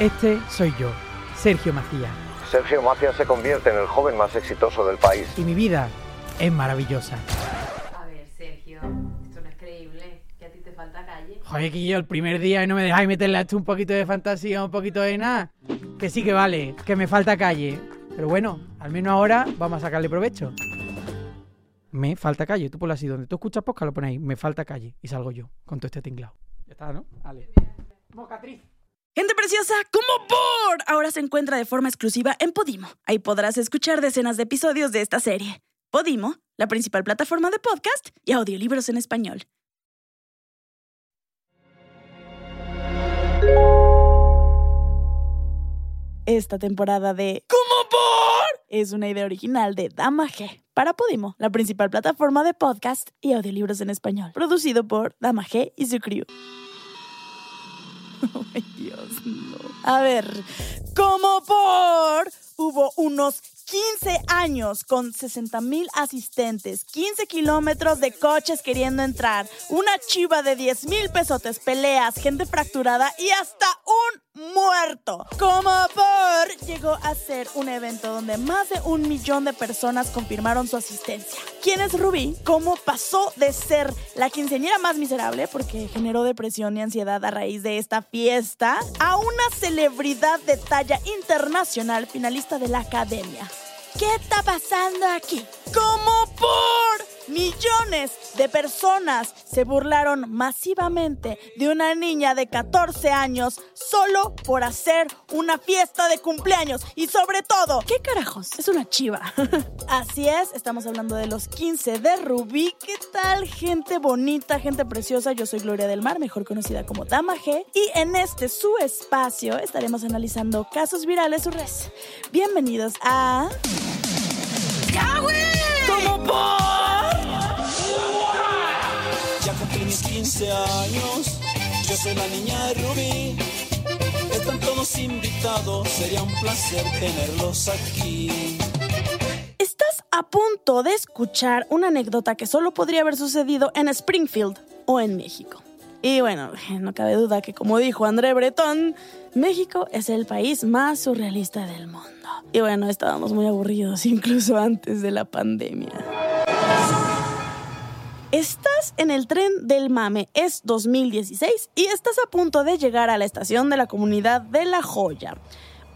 Este soy yo, Sergio Macías. Sergio Macías se convierte en el joven más exitoso del país. Y mi vida es maravillosa. A ver, Sergio, esto no es creíble. Que a ti te falta calle. Joder, que yo el primer día y no me dejáis meterle a esto un poquito de fantasía, un poquito de nada. Que sí que vale, que me falta calle. Pero bueno, al menos ahora vamos a sacarle provecho. Me falta calle. Tú ponlo así, donde tú escuchas podcast lo ponéis. Me falta calle. Y salgo yo con todo este tinglado. Ya está, ¿no? Vale. Mocatriz. Gente preciosa, como por ahora se encuentra de forma exclusiva en Podimo. Ahí podrás escuchar decenas de episodios de esta serie. Podimo, la principal plataforma de podcast y audiolibros en español. Esta temporada de ¿Cómo por? es una idea original de Dama G para Podimo, la principal plataforma de podcast y audiolibros en español, producido por Dama G y su crew. Ay, Dios, no. A ver, como por hubo unos 15 años con 60 mil asistentes, 15 kilómetros de coches queriendo entrar, una chiva de 10 mil pesotes, peleas, gente fracturada y hasta un muerto. Como por llegó a ser un evento donde más de un millón de personas confirmaron su asistencia. ¿Quién es Rubí? ¿Cómo pasó de ser la quinceañera más miserable porque generó depresión y ansiedad a raíz de esta fiesta a una celebridad de talla internacional finalista de la academia? ¿Qué está pasando aquí? Como por millones de personas se burlaron masivamente de una niña de 14 años solo por hacer una fiesta de cumpleaños y sobre todo, ¿qué carajos? Es una chiva. Así es, estamos hablando de los 15 de Rubí. ¿Qué tal, gente bonita, gente preciosa? Yo soy Gloria del Mar, mejor conocida como Dama G, y en este su espacio estaremos analizando casos virales o res. Bienvenidos a como por 15 años, yo soy la niña de Rubí. Están todos invitados, sería un placer tenerlos aquí. Estás a punto de escuchar una anécdota que solo podría haber sucedido en Springfield o en México. Y bueno, no cabe duda que como dijo André Breton, México es el país más surrealista del mundo. Y bueno, estábamos muy aburridos incluso antes de la pandemia. Estás en el tren del mame, es 2016 y estás a punto de llegar a la estación de la comunidad de La Joya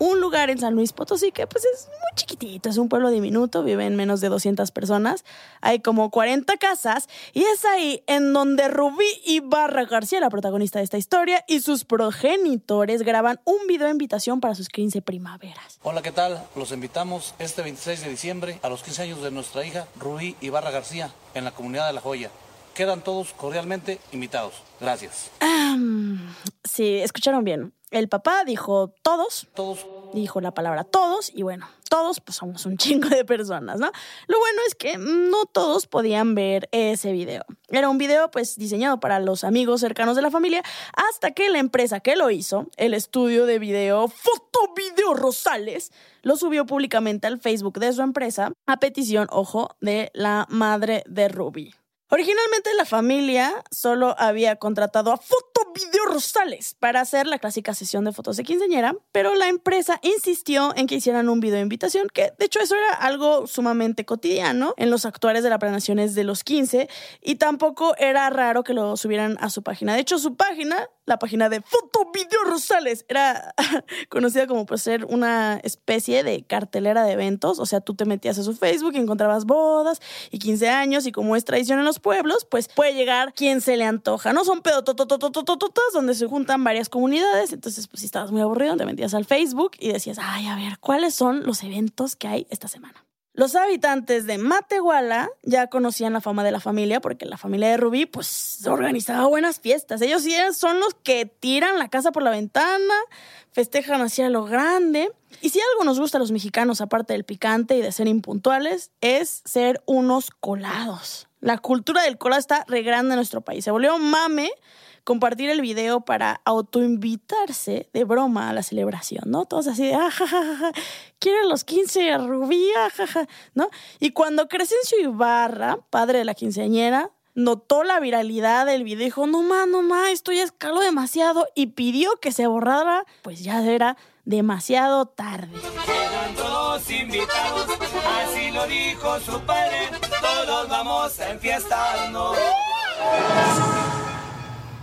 un lugar en San Luis Potosí que pues es muy chiquitito, es un pueblo diminuto, viven menos de 200 personas, hay como 40 casas y es ahí en donde Rubí Ibarra García, la protagonista de esta historia, y sus progenitores graban un video de invitación para sus 15 primaveras. Hola, ¿qué tal? Los invitamos este 26 de diciembre a los 15 años de nuestra hija Rubí Ibarra García en la comunidad de La Joya. Quedan todos cordialmente invitados. Gracias. sí, escucharon bien. El papá dijo todos. Todos. Dijo la palabra todos y bueno, todos pues somos un chingo de personas, ¿no? Lo bueno es que no todos podían ver ese video. Era un video pues diseñado para los amigos cercanos de la familia hasta que la empresa que lo hizo, el estudio de video Foto Video Rosales, lo subió públicamente al Facebook de su empresa a petición, ojo, de la madre de Ruby. Originalmente la familia solo había contratado a Foto Video Rosales para hacer la clásica sesión de fotos de quinceañera, pero la empresa insistió en que hicieran un video de invitación, que de hecho eso era algo sumamente cotidiano en los actuales de las planeaciones de los 15 y tampoco era raro que lo subieran a su página. De hecho, su página la página de Foto Video Rosales. Era conocida como por ser una especie de cartelera de eventos. O sea, tú te metías a su Facebook y encontrabas bodas y 15 años. Y como es tradición en los pueblos, pues puede llegar quien se le antoja. No son pedotototototototas donde se juntan varias comunidades. Entonces, pues si estabas muy aburrido, te metías al Facebook y decías, ay, a ver, ¿cuáles son los eventos que hay esta semana? Los habitantes de Matehuala ya conocían la fama de la familia porque la familia de Rubí pues organizaba buenas fiestas. Ellos sí son los que tiran la casa por la ventana, festejan hacia lo grande. Y si algo nos gusta a los mexicanos, aparte del picante y de ser impuntuales, es ser unos colados. La cultura del colado está regrande en nuestro país. Se volvió mame compartir el video para autoinvitarse de broma a la celebración, ¿no? Todos así de, ah, quieren los 15 rubí, ah, ¿no? Y cuando Crescencio Ibarra, padre de la quinceañera, notó la viralidad del video dijo, no más, no más, esto ya escaló demasiado y pidió que se borrara, pues ya era demasiado tarde. Quedan todos invitados, así lo dijo su padre. Todos vamos a enfiestarnos.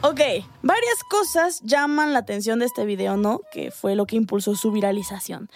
Ok, varias cosas llaman la atención de este video, ¿no? Que fue lo que impulsó su viralización.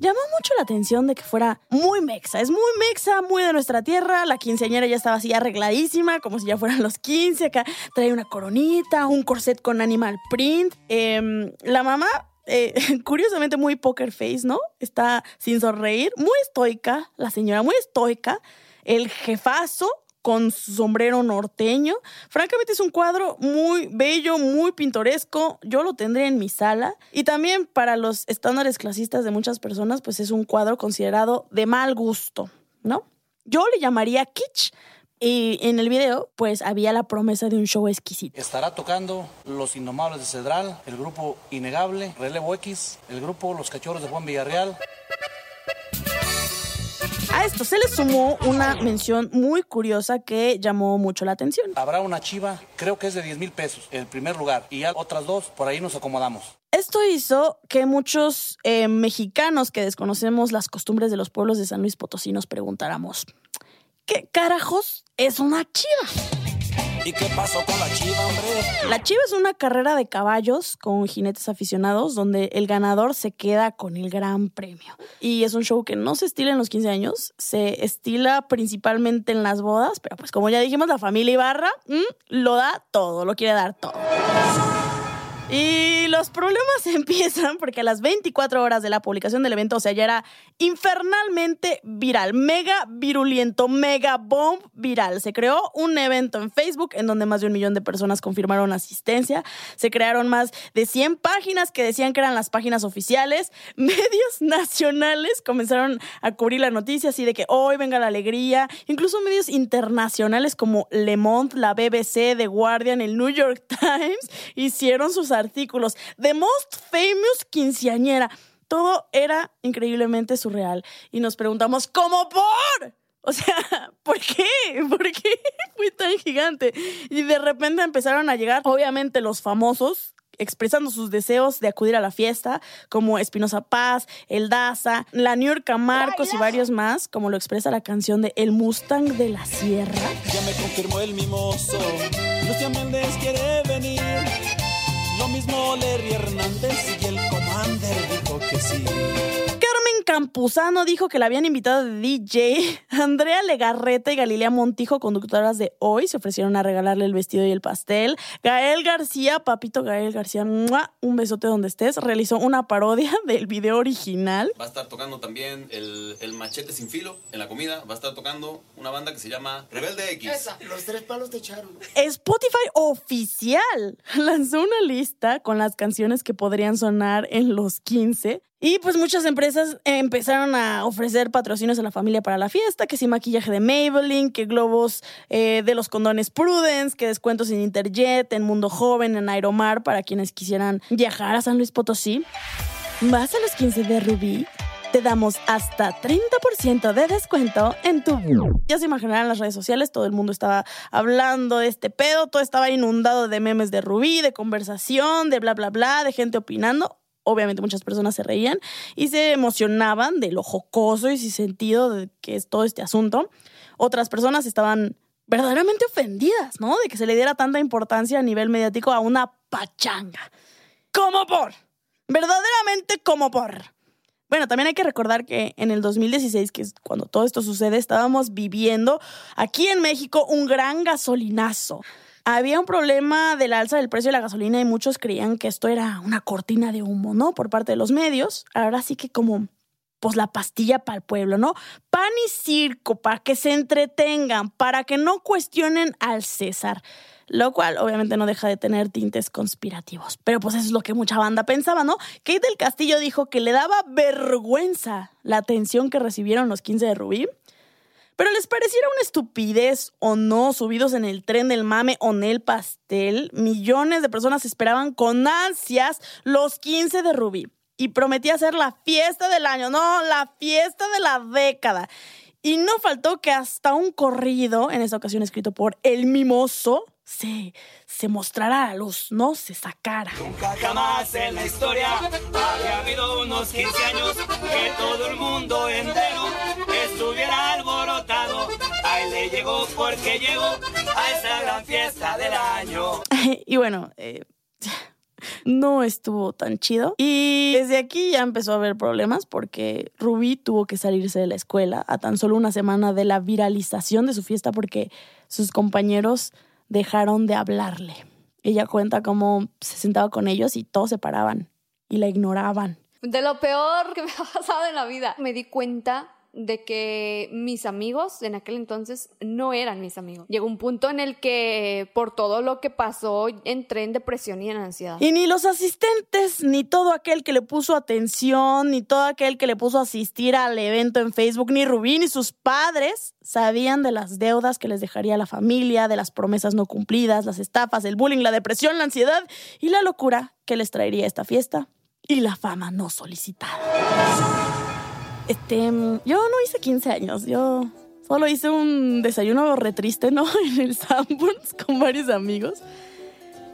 Llamó mucho la atención de que fuera muy mexa. Es muy mexa, muy de nuestra tierra. La quinceañera ya estaba así arregladísima, como si ya fueran los 15. Acá trae una coronita, un corset con animal print. Em, la mamá eh, curiosamente muy poker face, ¿no? Está sin sonreír, muy estoica, la señora muy estoica, el jefazo con su sombrero norteño. Francamente es un cuadro muy bello, muy pintoresco. Yo lo tendré en mi sala. Y también para los estándares clasistas de muchas personas, pues es un cuadro considerado de mal gusto, ¿no? Yo le llamaría kitsch. Y en el video, pues había la promesa de un show exquisito. Estará tocando Los Indomables de Cedral, el grupo Innegable, Relevo X, el grupo Los Cachorros de Juan Villarreal. A esto se le sumó una mención muy curiosa que llamó mucho la atención. Habrá una chiva, creo que es de 10 mil pesos, el primer lugar, y otras dos, por ahí nos acomodamos. Esto hizo que muchos eh, mexicanos que desconocemos las costumbres de los pueblos de San Luis Potosí nos preguntáramos, ¿qué carajos es una chiva? ¿Y qué pasó con la chiva, hombre? La chiva es una carrera de caballos con jinetes aficionados donde el ganador se queda con el gran premio. Y es un show que no se estila en los 15 años, se estila principalmente en las bodas, pero pues como ya dijimos, la familia Ibarra mm, lo da todo, lo quiere dar todo. Y los problemas empiezan porque a las 24 horas de la publicación del evento, o sea, ya era infernalmente viral, mega viruliento, mega bomb viral. Se creó un evento en Facebook en donde más de un millón de personas confirmaron asistencia. Se crearon más de 100 páginas que decían que eran las páginas oficiales. Medios nacionales comenzaron a cubrir la noticia así de que hoy venga la alegría. Incluso medios internacionales como Le Monde, la BBC, The Guardian, el New York Times hicieron sus artículos. The Most Famous Quinceañera. Todo era increíblemente surreal. Y nos preguntamos, ¿cómo por? O sea, ¿por qué? ¿Por qué fue tan gigante? Y de repente empezaron a llegar, obviamente, los famosos expresando sus deseos de acudir a la fiesta, como Espinosa Paz, El Daza, la New York Marcos y varios más, como lo expresa la canción de El Mustang de la Sierra. Ya me confirmó el mimoso. Lucian Méndez quiere venir. Mismo Larry Hernández y el Commander dijo que sí. Carmen Campuzano dijo que la habían invitado de DJ. Andrea Legarreta y Galilea Montijo, conductoras de hoy, se ofrecieron a regalarle el vestido y el pastel. Gael García, papito Gael García, ¡mua! un besote donde estés, realizó una parodia del video original. Va a estar tocando también el, el machete sin filo en la comida. Va a estar tocando una banda que se llama Rebelde X. Los tres palos te echaron. Spotify oficial lanzó una lista con las canciones que podrían sonar en los 15. Y pues muchas empresas empezaron a ofrecer patrocinios a la familia para la fiesta, que si maquillaje de Maybelline, que globos eh, de los condones Prudence, que descuentos en Interjet, en Mundo Joven, en Aeromar, para quienes quisieran viajar a San Luis Potosí. ¿Vas a los 15 de Rubí? Te damos hasta 30% de descuento en tu... Ya se imaginarán las redes sociales, todo el mundo estaba hablando de este pedo, todo estaba inundado de memes de Rubí, de conversación, de bla, bla, bla, de gente opinando obviamente muchas personas se reían y se emocionaban de lo jocoso y sin sentido de que es todo este asunto. Otras personas estaban verdaderamente ofendidas, ¿no? De que se le diera tanta importancia a nivel mediático a una pachanga. ¿Cómo por? Verdaderamente como por. Bueno, también hay que recordar que en el 2016, que es cuando todo esto sucede, estábamos viviendo aquí en México un gran gasolinazo había un problema del alza del precio de la gasolina y muchos creían que esto era una cortina de humo, ¿no? Por parte de los medios. Ahora sí que como pues la pastilla para el pueblo, ¿no? Pan y circo para que se entretengan, para que no cuestionen al César. Lo cual obviamente no deja de tener tintes conspirativos. Pero pues eso es lo que mucha banda pensaba, ¿no? Kate del Castillo dijo que le daba vergüenza la atención que recibieron los 15 de Rubí pero les pareciera una estupidez o no, subidos en el tren del mame o en el pastel, millones de personas esperaban con ansias los 15 de Rubí y prometía ser la fiesta del año, no, la fiesta de la década. Y no faltó que hasta un corrido, en esa ocasión escrito por El Mimoso, se, se mostrara a luz, ¿no? Se sacara. Nunca jamás en la historia había habido unos 15 años que todo el mundo entero estuviera alborotado. Ahí le llegó porque llegó a esa gran fiesta del año. y bueno, eh, no estuvo tan chido. Y desde aquí ya empezó a haber problemas porque Rubí tuvo que salirse de la escuela a tan solo una semana de la viralización de su fiesta porque sus compañeros dejaron de hablarle. Ella cuenta cómo se sentaba con ellos y todos se paraban y la ignoraban. De lo peor que me ha pasado en la vida. Me di cuenta de que mis amigos en aquel entonces no eran mis amigos. Llegó un punto en el que por todo lo que pasó entré en depresión y en ansiedad. Y ni los asistentes, ni todo aquel que le puso atención, ni todo aquel que le puso asistir al evento en Facebook, ni Rubí, ni sus padres sabían de las deudas que les dejaría la familia, de las promesas no cumplidas, las estafas, el bullying, la depresión, la ansiedad y la locura que les traería esta fiesta y la fama no solicitada. Este, yo no hice 15 años, yo solo hice un desayuno re triste, ¿no? En el Sanborns con varios amigos.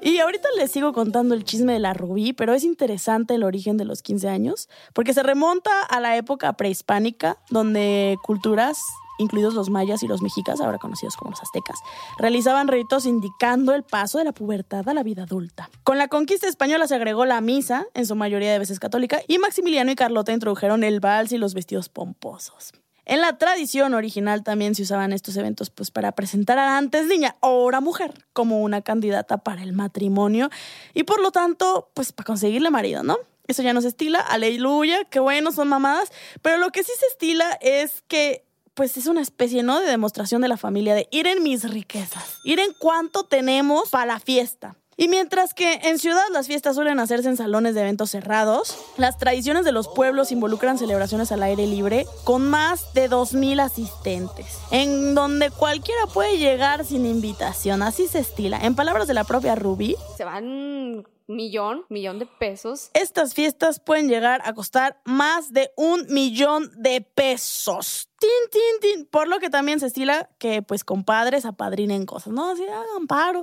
Y ahorita les sigo contando el chisme de la rubí, pero es interesante el origen de los 15 años, porque se remonta a la época prehispánica, donde culturas incluidos los mayas y los mexicas, ahora conocidos como los aztecas, realizaban ritos indicando el paso de la pubertad a la vida adulta. Con la conquista española se agregó la misa, en su mayoría de veces católica, y Maximiliano y Carlota introdujeron el vals y los vestidos pomposos. En la tradición original también se usaban estos eventos pues para presentar a la antes niña, ahora mujer, como una candidata para el matrimonio y por lo tanto pues para conseguirle marido, ¿no? Eso ya no se estila, aleluya, qué bueno, son mamadas, pero lo que sí se estila es que pues es una especie, ¿no? De demostración de la familia, de ir en mis riquezas, ir en cuánto tenemos para la fiesta. Y mientras que en ciudad las fiestas suelen hacerse en salones de eventos cerrados, las tradiciones de los pueblos involucran celebraciones al aire libre con más de 2.000 asistentes, en donde cualquiera puede llegar sin invitación, así se estila. En palabras de la propia Ruby, Se van millón, millón de pesos. estas fiestas pueden llegar a costar más de un millón de pesos. Tin, tin, tin. Por lo que también se estila que pues compadres apadrinen cosas, ¿no? Así hagan paro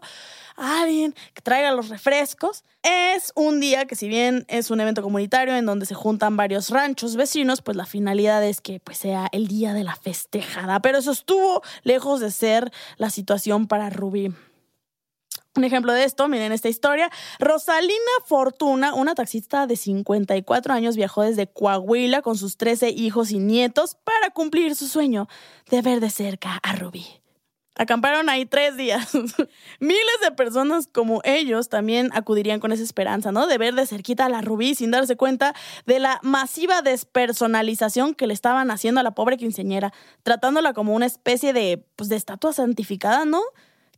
alguien que traiga los refrescos. Es un día que si bien es un evento comunitario en donde se juntan varios ranchos vecinos, pues la finalidad es que pues sea el día de la festejada. Pero eso estuvo lejos de ser la situación para Rubí. Un ejemplo de esto, miren esta historia. Rosalina Fortuna, una taxista de 54 años, viajó desde Coahuila con sus 13 hijos y nietos para cumplir su sueño de ver de cerca a Rubí. Acamparon ahí tres días. Miles de personas como ellos también acudirían con esa esperanza, ¿no? De ver de cerquita a la Rubí sin darse cuenta de la masiva despersonalización que le estaban haciendo a la pobre quinceñera, tratándola como una especie de, pues, de estatua santificada, ¿no?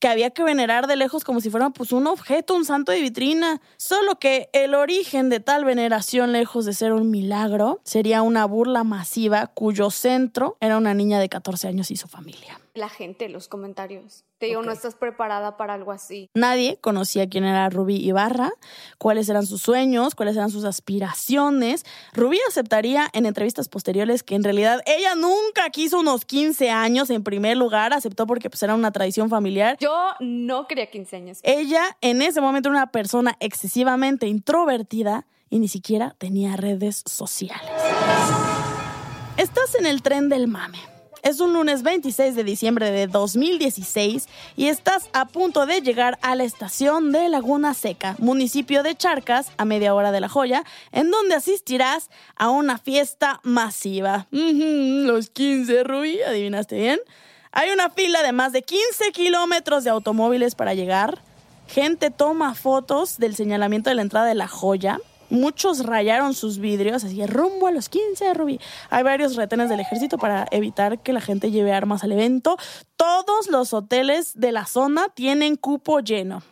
Que había que venerar de lejos como si fuera pues un objeto, un santo de vitrina. Solo que el origen de tal veneración, lejos de ser un milagro, sería una burla masiva cuyo centro era una niña de 14 años y su familia. La gente, los comentarios. Te digo, no estás preparada para algo así. Nadie conocía quién era Rubí Ibarra, cuáles eran sus sueños, cuáles eran sus aspiraciones. Rubí aceptaría en entrevistas posteriores que en realidad ella nunca quiso unos 15 años en primer lugar, aceptó porque pues, era una tradición familiar. Yo no quería 15 años. Ella en ese momento era una persona excesivamente introvertida y ni siquiera tenía redes sociales. Estás en el tren del mame. Es un lunes 26 de diciembre de 2016 y estás a punto de llegar a la estación de Laguna Seca, municipio de Charcas, a media hora de La Joya, en donde asistirás a una fiesta masiva. Los 15, Rubí, adivinaste bien. Hay una fila de más de 15 kilómetros de automóviles para llegar. Gente toma fotos del señalamiento de la entrada de La Joya. Muchos rayaron sus vidrios, así rumbo a los 15, Rubí. Hay varios retenes del ejército para evitar que la gente lleve armas al evento. Todos los hoteles de la zona tienen cupo lleno.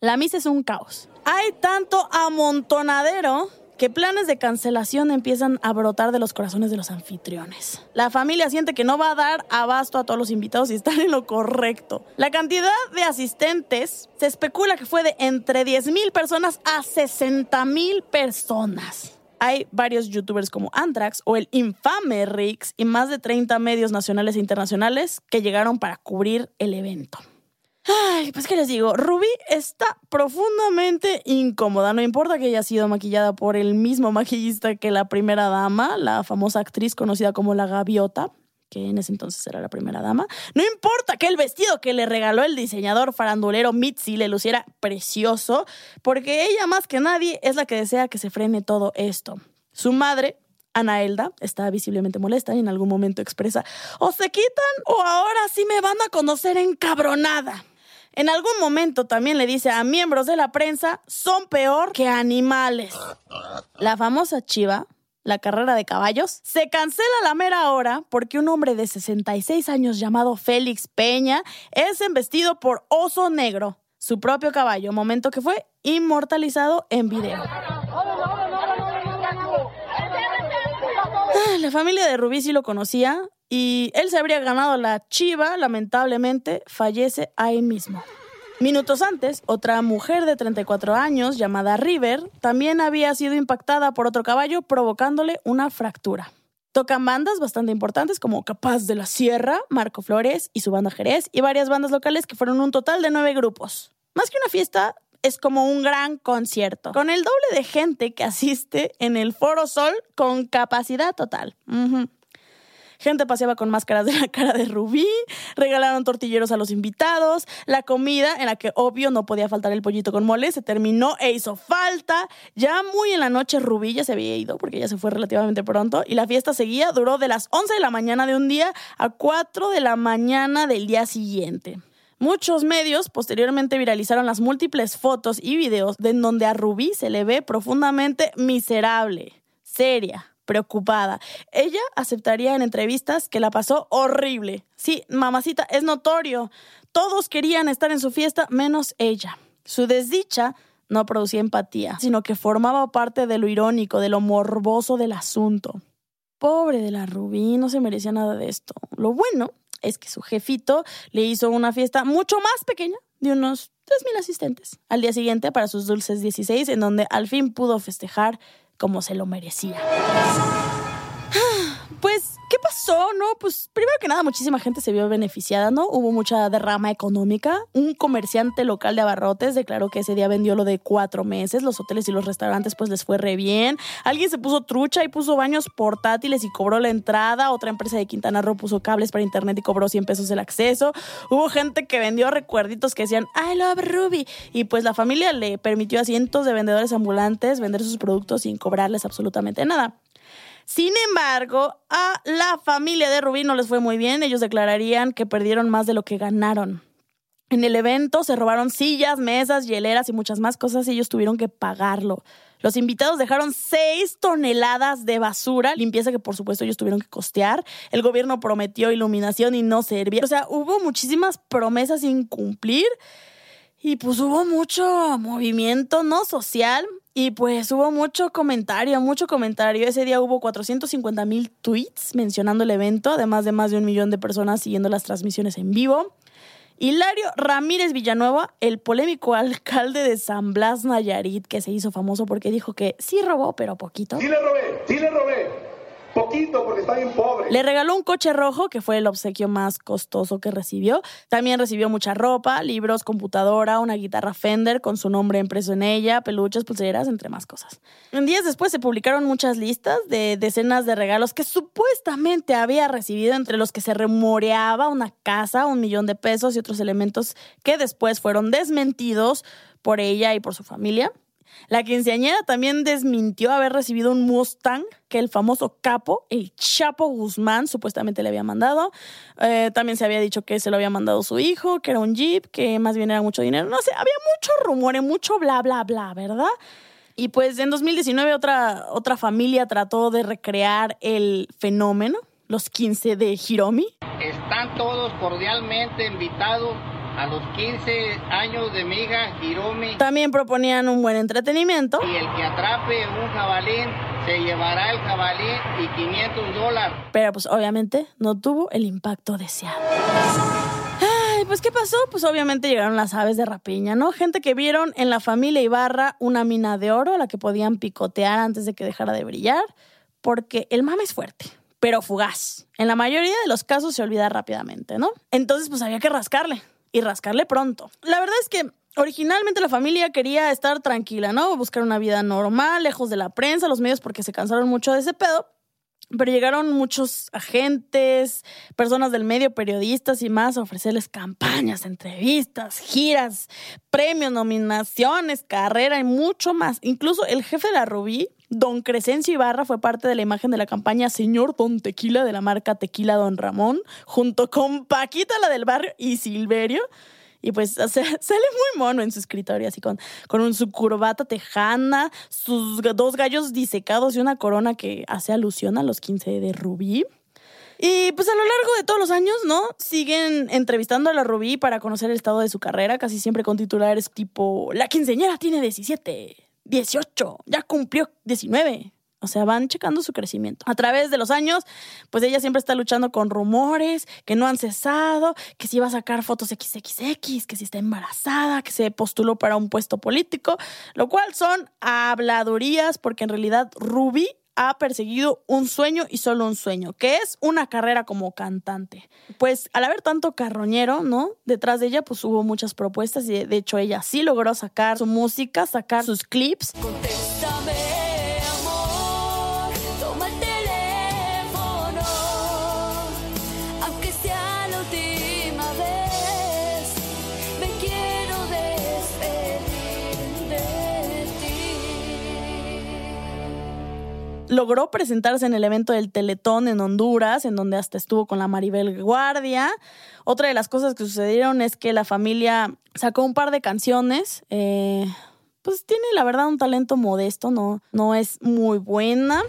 La misa es un caos. Hay tanto amontonadero que planes de cancelación empiezan a brotar de los corazones de los anfitriones. La familia siente que no va a dar abasto a todos los invitados y están en lo correcto. La cantidad de asistentes se especula que fue de entre 10 mil personas a 60 mil personas. hay varios youtubers como Antrax o el infame Rix y más de 30 medios nacionales e internacionales que llegaron para cubrir el evento. Ay, pues qué les digo, Ruby está profundamente incómoda, no importa que haya sido maquillada por el mismo maquillista que la primera dama, la famosa actriz conocida como la gaviota, que en ese entonces era la primera dama. No importa que el vestido que le regaló el diseñador farandulero Mitzi le luciera precioso, porque ella más que nadie es la que desea que se frene todo esto. Su madre, Ana Elda, está visiblemente molesta y en algún momento expresa, o se quitan o ahora sí me van a conocer encabronada. En algún momento también le dice a miembros de la prensa, son peor que animales. La famosa chiva, la carrera de caballos, se cancela la mera hora porque un hombre de 66 años llamado Félix Peña es embestido por Oso Negro, su propio caballo, momento que fue inmortalizado en video. Ah, La familia de Rubí sí lo conocía y él se habría ganado la chiva, lamentablemente fallece ahí mismo. Minutos antes, otra mujer de 34 años llamada River también había sido impactada por otro caballo provocándole una fractura. Tocan bandas bastante importantes como Capaz de la Sierra, Marco Flores y su banda Jerez y varias bandas locales que fueron un total de nueve grupos. Más que una fiesta, es como un gran concierto, con el doble de gente que asiste en el Foro Sol con capacidad total. Ujú. Gente paseaba con máscaras de la cara de Rubí, regalaron tortilleros a los invitados, la comida, en la que obvio no podía faltar el pollito con mole, se terminó e hizo falta. Ya muy en la noche Rubí ya se había ido, porque ya se fue relativamente pronto, y la fiesta seguía, duró de las 11 de la mañana de un día a 4 de la mañana del día siguiente. Muchos medios posteriormente viralizaron las múltiples fotos y videos de en donde a Rubí se le ve profundamente miserable, seria, preocupada. Ella aceptaría en entrevistas que la pasó horrible. Sí, mamacita, es notorio. Todos querían estar en su fiesta menos ella. Su desdicha no producía empatía, sino que formaba parte de lo irónico, de lo morboso del asunto. Pobre de la Rubí, no se merecía nada de esto. Lo bueno es que su jefito le hizo una fiesta mucho más pequeña, de unos 3.000 asistentes, al día siguiente para sus dulces 16, en donde al fin pudo festejar como se lo merecía. Pues, ¿qué pasó? No, pues primero que nada, muchísima gente se vio beneficiada, ¿no? Hubo mucha derrama económica. Un comerciante local de abarrotes declaró que ese día vendió lo de cuatro meses. Los hoteles y los restaurantes, pues les fue re bien. Alguien se puso trucha y puso baños portátiles y cobró la entrada. Otra empresa de Quintana Roo puso cables para internet y cobró 100 pesos el acceso. Hubo gente que vendió recuerditos que decían I love Ruby. Y pues la familia le permitió a cientos de vendedores ambulantes vender sus productos sin cobrarles absolutamente nada. Sin embargo, a la familia de Rubí no les fue muy bien. Ellos declararían que perdieron más de lo que ganaron. En el evento se robaron sillas, mesas, hieleras y muchas más cosas y ellos tuvieron que pagarlo. Los invitados dejaron seis toneladas de basura, limpieza que por supuesto ellos tuvieron que costear. El gobierno prometió iluminación y no servía. O sea, hubo muchísimas promesas sin cumplir y pues hubo mucho movimiento no social y pues hubo mucho comentario, mucho comentario. Ese día hubo 450 mil tweets mencionando el evento, además de más de un millón de personas siguiendo las transmisiones en vivo. Hilario Ramírez Villanueva, el polémico alcalde de San Blas Nayarit, que se hizo famoso porque dijo que sí robó, pero poquito. Sí le robé, sí le robé. Poquito porque está bien pobre. Le regaló un coche rojo, que fue el obsequio más costoso que recibió. También recibió mucha ropa, libros, computadora, una guitarra Fender con su nombre impreso en ella, peluches, pulseras, entre más cosas. En días después se publicaron muchas listas de decenas de regalos que supuestamente había recibido, entre los que se remoreaba una casa, un millón de pesos y otros elementos que después fueron desmentidos por ella y por su familia. La quinceañera también desmintió haber recibido un Mustang que el famoso capo, el Chapo Guzmán, supuestamente le había mandado. Eh, también se había dicho que se lo había mandado su hijo, que era un Jeep, que más bien era mucho dinero. No sé, había mucho rumor, mucho bla, bla, bla, ¿verdad? Y pues en 2019 otra, otra familia trató de recrear el fenómeno, los 15 de Hiromi. Están todos cordialmente invitados a los 15 años de mi hija Hiromi. También proponían un buen entretenimiento. Y el que atrape un jabalín se llevará el jabalín y 500 dólares. Pero pues obviamente no tuvo el impacto deseado. Ay, pues ¿qué pasó? Pues obviamente llegaron las aves de rapiña, ¿no? Gente que vieron en la familia Ibarra una mina de oro a la que podían picotear antes de que dejara de brillar, porque el mame es fuerte, pero fugaz. En la mayoría de los casos se olvida rápidamente, ¿no? Entonces, pues había que rascarle y rascarle pronto. La verdad es que Originalmente la familia quería estar tranquila, ¿no? Buscar una vida normal, lejos de la prensa, los medios, porque se cansaron mucho de ese pedo. Pero llegaron muchos agentes, personas del medio, periodistas y más a ofrecerles campañas, entrevistas, giras, premios, nominaciones, carrera y mucho más. Incluso el jefe de la Rubí, don Crescencio Ibarra, fue parte de la imagen de la campaña Señor Don Tequila de la marca Tequila Don Ramón, junto con Paquita, la del barrio, y Silverio. Y pues sale muy mono en su escritorio, así con, con su corbata tejana, sus dos gallos disecados y una corona que hace alusión a los 15 de Rubí. Y pues a lo largo de todos los años, ¿no? Siguen entrevistando a la Rubí para conocer el estado de su carrera, casi siempre con titulares tipo, la quinceñera tiene 17, 18, ya cumplió 19. O sea, van checando su crecimiento. A través de los años, pues ella siempre está luchando con rumores que no han cesado, que si va a sacar fotos XXX, que si está embarazada, que se postuló para un puesto político, lo cual son habladurías porque en realidad Ruby ha perseguido un sueño y solo un sueño, que es una carrera como cantante. Pues al haber tanto carroñero, ¿no? Detrás de ella pues hubo muchas propuestas y de hecho ella sí logró sacar su música, sacar sus clips. Logró presentarse en el evento del Teletón en Honduras, en donde hasta estuvo con la Maribel Guardia. Otra de las cosas que sucedieron es que la familia sacó un par de canciones. Eh, pues tiene la verdad un talento modesto, no, no es muy buena.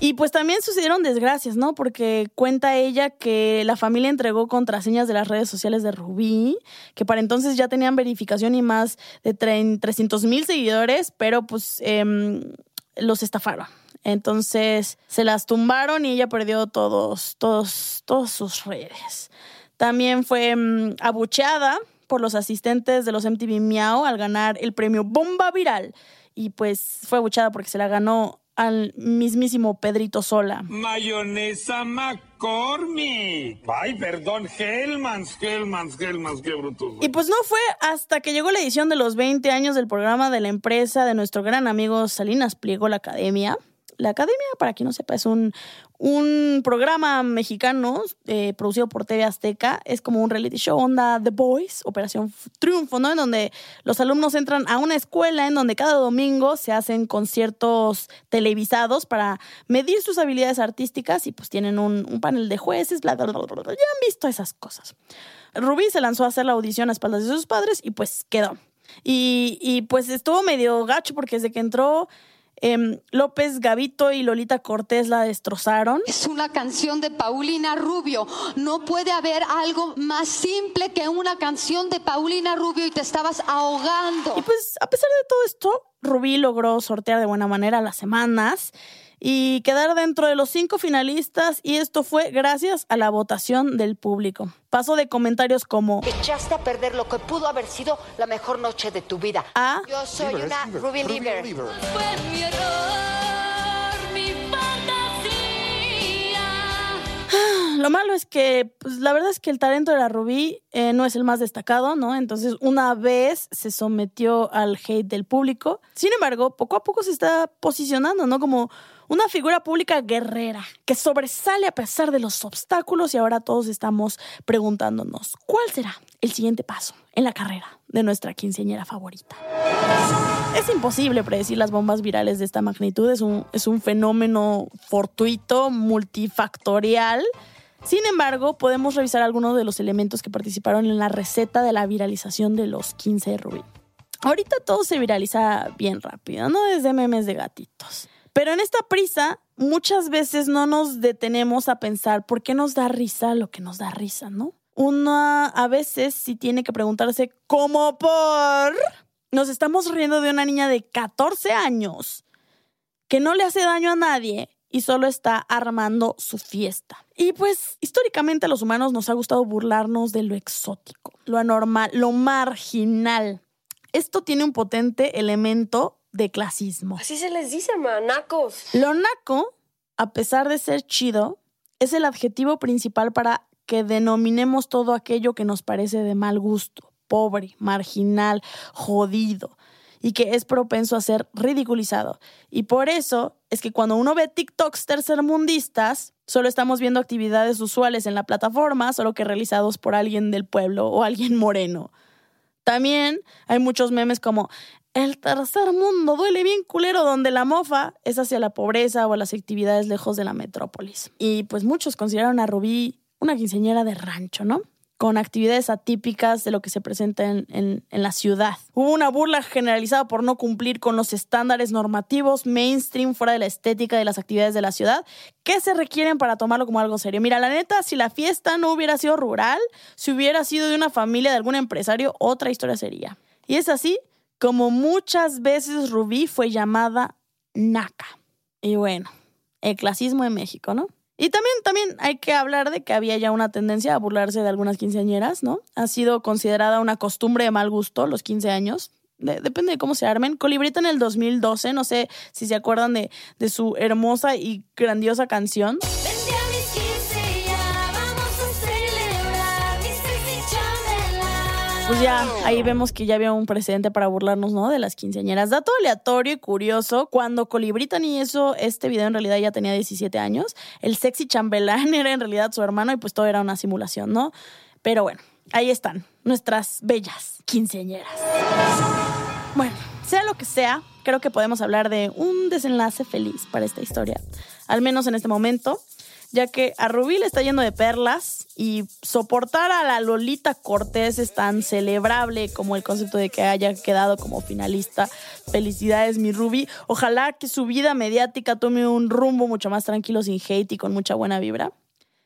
Y pues también sucedieron desgracias, ¿no? Porque cuenta ella que la familia entregó contraseñas de las redes sociales de Rubí, que para entonces ya tenían verificación y más de 300 mil seguidores, pero pues em, los estafaron. Entonces se las tumbaron y ella perdió todos, todos, todas sus redes. También fue em, abucheada por los asistentes de los MTV Miau al ganar el premio Bomba Viral. Y pues fue abucheada porque se la ganó al mismísimo Pedrito Sola. Mayonesa McCormick. Ay, perdón, Hellmans, Hellmans, Hellmans, qué bruto. Y pues no fue hasta que llegó la edición de los 20 años del programa de la empresa de nuestro gran amigo Salinas Pliego, la Academia, la Academia, para quien no sepa, es un, un programa mexicano eh, producido por TV Azteca. Es como un reality show onda The Boys, Operación Triunfo, ¿no? En donde los alumnos entran a una escuela en donde cada domingo se hacen conciertos televisados para medir sus habilidades artísticas y pues tienen un, panel de jueces, bla, bla, bla, bla, Ya han visto esas cosas. Rubí se lanzó a hacer la audición a espaldas de sus padres y pues quedó. Y, y pues estuvo medio gacho porque desde que entró Em, López Gavito y Lolita Cortés la destrozaron. Es una canción de Paulina Rubio. No puede haber algo más simple que una canción de Paulina Rubio y te estabas ahogando. Y pues a pesar de todo esto, Rubí logró sortear de buena manera las semanas y quedar dentro de los cinco finalistas y esto fue gracias a la votación del público. Pasó de comentarios como echaste a perder lo que pudo haber sido la mejor noche de tu vida. A yo soy una Ruby Lieber. Fue mi error, mi fantasía. Lo malo es que, pues la verdad es que el talento de la Rubí eh, no es el más destacado, ¿no? Entonces, una vez se sometió al hate del público. Sin embargo, poco a poco se está posicionando, ¿no? Como una figura pública guerrera que sobresale a pesar de los obstáculos y ahora todos estamos preguntándonos cuál será el siguiente paso en la carrera de nuestra quinceañera favorita. Es imposible predecir las bombas virales de esta magnitud, es un, es un fenómeno fortuito, multifactorial. Sin embargo, podemos revisar algunos de los elementos que participaron en la receta de la viralización de los 15 de Rubí. Ahorita todo se viraliza bien rápido, ¿no? Desde memes de gatitos. Pero en esta prisa, muchas veces no nos detenemos a pensar por qué nos da risa lo que nos da risa, ¿no? Uno a veces sí tiene que preguntarse, ¿cómo por? Nos estamos riendo de una niña de 14 años que no le hace daño a nadie y solo está armando su fiesta. Y pues históricamente a los humanos nos ha gustado burlarnos de lo exótico, lo anormal, lo marginal. Esto tiene un potente elemento de clasismo. Así se les dice, manacos. Lo naco, a pesar de ser chido, es el adjetivo principal para que denominemos todo aquello que nos parece de mal gusto, pobre, marginal, jodido y que es propenso a ser ridiculizado. Y por eso es que cuando uno ve TikToks tercermundistas, solo estamos viendo actividades usuales en la plataforma, solo que realizados por alguien del pueblo o alguien moreno. También hay muchos memes como el tercer mundo duele bien culero donde la mofa es hacia la pobreza o las actividades lejos de la metrópolis. Y pues muchos consideraron a Rubí una quinceañera de rancho, ¿no? con actividades atípicas de lo que se presenta en, en, la ciudad. Hubo una burla generalizada por no cumplir con los estándares normativos mainstream fuera de la estética de las actividades de la ciudad que se requieren para tomarlo como algo serio. Mira, la neta, si la fiesta no hubiera sido rural, si hubiera sido de una familia de algún empresario, otra historia sería. Y es así como muchas veces Rubí fue llamada Naca. Y bueno, el clasismo en México, ¿no? Y también, también hay que hablar de que había ya una tendencia a burlarse de algunas quinceañeras, ¿no? Ha sido considerada una costumbre de mal gusto los 15 años. depende de cómo se armen. Colibrita en el 2012, no sé si se acuerdan de, de su hermosa y grandiosa canción. Pues ya ahí vemos que ya había un precedente para burlarnos, ¿no? De las quinceañeras. Dato aleatorio y curioso, cuando Colibritan y eso, este video en realidad ya tenía 17 años, el sexy chambelán era en realidad su hermano y pues todo era una simulación, ¿no? Pero bueno, ahí están, nuestras bellas quinceañeras. Bueno, sea lo que sea, creo que podemos hablar de un desenlace feliz para esta historia, al menos en este momento ya que a Rubí le está yendo de perlas y soportar a la Lolita Cortés es tan celebrable como el concepto de que haya quedado como finalista. Felicidades, mi Rubí. Ojalá que su vida mediática tome un rumbo mucho más tranquilo, sin hate y con mucha buena vibra.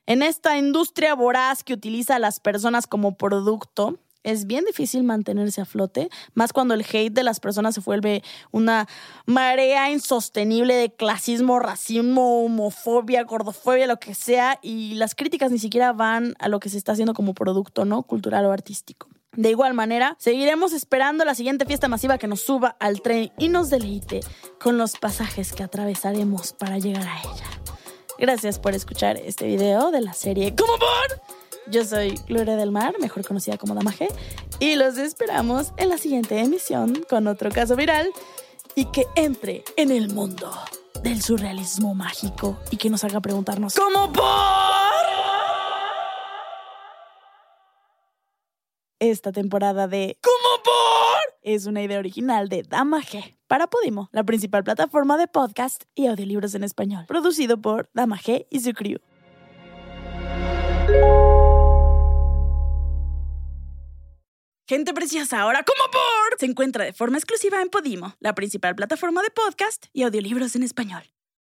En esta industria voraz que utiliza a las personas como producto, es bien difícil mantenerse a flote, más cuando el hate de las personas se vuelve una marea insostenible de clasismo, racismo, homofobia, gordofobia, lo que sea, y las críticas ni siquiera van a lo que se está haciendo como producto, ¿no? Cultural o artístico. De igual manera, seguiremos esperando la siguiente fiesta masiva que nos suba al tren y nos deleite con los pasajes que atravesaremos para llegar a ella. Gracias por escuchar este video de la serie ¿Cómo por? Yo soy Gloria del Mar, mejor conocida como Dama G, y los esperamos en la siguiente emisión con otro caso viral y que entre en el mundo del surrealismo mágico y que nos haga preguntarnos ¿Cómo por? Esta temporada de ¿Cómo por? es una idea original de Dama G para Podimo, la principal plataforma de podcast y audiolibros en español, producido por Dama G y su crew. Gente preciosa, ahora como por se encuentra de forma exclusiva en Podimo, la principal plataforma de podcast y audiolibros en español.